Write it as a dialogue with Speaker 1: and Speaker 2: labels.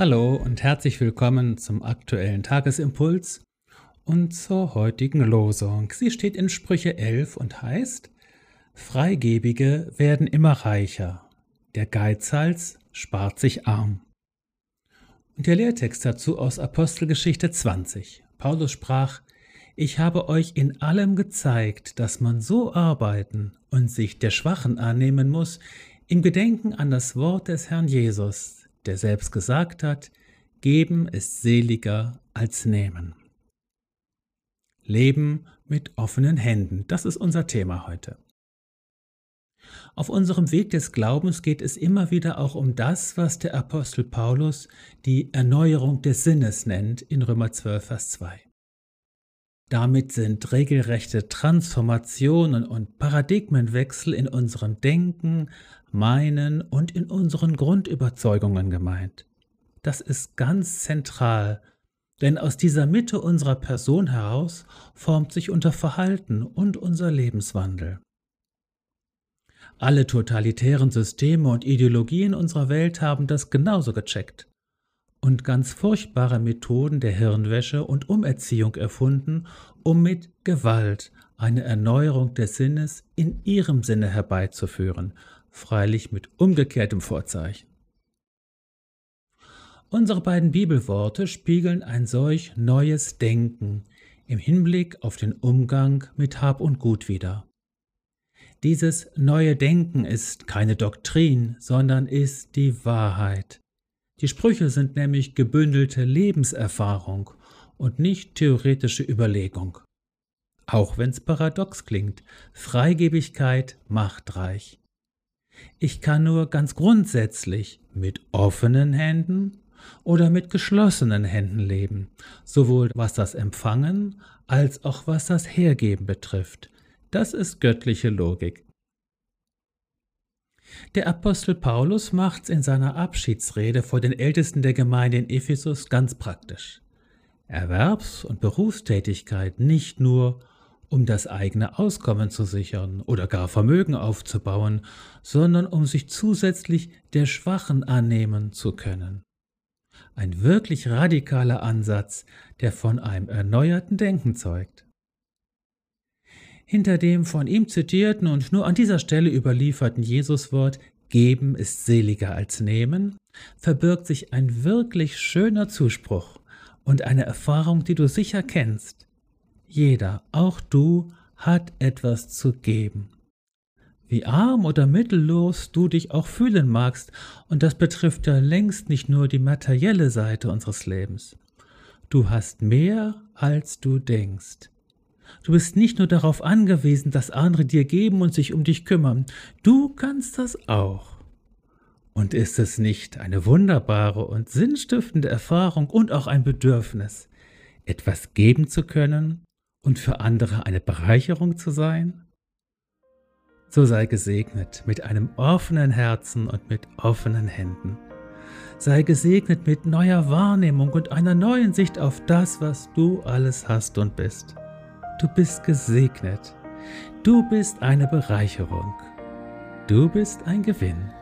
Speaker 1: Hallo und herzlich willkommen zum aktuellen Tagesimpuls und zur heutigen Losung. Sie steht in Sprüche 11 und heißt, Freigebige werden immer reicher, der Geizhals spart sich arm. Und der Lehrtext dazu aus Apostelgeschichte 20. Paulus sprach, ich habe euch in allem gezeigt, dass man so arbeiten und sich der Schwachen annehmen muss, im Gedenken an das Wort des Herrn Jesus, der selbst gesagt hat, Geben ist seliger als Nehmen. Leben mit offenen Händen, das ist unser Thema heute. Auf unserem Weg des Glaubens geht es immer wieder auch um das, was der Apostel Paulus die Erneuerung des Sinnes nennt in Römer 12, Vers 2. Damit sind regelrechte Transformationen und Paradigmenwechsel in unserem Denken, Meinen und in unseren Grundüberzeugungen gemeint. Das ist ganz zentral, denn aus dieser Mitte unserer Person heraus formt sich unser Verhalten und unser Lebenswandel. Alle totalitären Systeme und Ideologien unserer Welt haben das genauso gecheckt und ganz furchtbare Methoden der Hirnwäsche und Umerziehung erfunden, um mit Gewalt eine Erneuerung des Sinnes in ihrem Sinne herbeizuführen, freilich mit umgekehrtem Vorzeichen. Unsere beiden Bibelworte spiegeln ein solch neues Denken im Hinblick auf den Umgang mit Hab und Gut wider. Dieses neue Denken ist keine Doktrin, sondern ist die Wahrheit. Die Sprüche sind nämlich gebündelte Lebenserfahrung und nicht theoretische Überlegung. Auch wenn's paradox klingt, Freigebigkeit macht reich. Ich kann nur ganz grundsätzlich mit offenen Händen oder mit geschlossenen Händen leben, sowohl was das Empfangen als auch was das Hergeben betrifft. Das ist göttliche Logik. Der Apostel Paulus macht's in seiner Abschiedsrede vor den Ältesten der Gemeinde in Ephesus ganz praktisch. Erwerbs- und Berufstätigkeit nicht nur, um das eigene Auskommen zu sichern oder gar Vermögen aufzubauen, sondern um sich zusätzlich der Schwachen annehmen zu können. Ein wirklich radikaler Ansatz, der von einem erneuerten Denken zeugt. Hinter dem von ihm zitierten und nur an dieser Stelle überlieferten Jesuswort Geben ist seliger als nehmen, verbirgt sich ein wirklich schöner Zuspruch und eine Erfahrung, die du sicher kennst. Jeder, auch du, hat etwas zu geben. Wie arm oder mittellos du dich auch fühlen magst, und das betrifft ja längst nicht nur die materielle Seite unseres Lebens. Du hast mehr, als du denkst. Du bist nicht nur darauf angewiesen, dass andere dir geben und sich um dich kümmern. Du kannst das auch. Und ist es nicht eine wunderbare und sinnstiftende Erfahrung und auch ein Bedürfnis, etwas geben zu können und für andere eine Bereicherung zu sein? So sei gesegnet mit einem offenen Herzen und mit offenen Händen. Sei gesegnet mit neuer Wahrnehmung und einer neuen Sicht auf das, was du alles hast und bist. Du bist gesegnet. Du bist eine Bereicherung. Du bist ein Gewinn.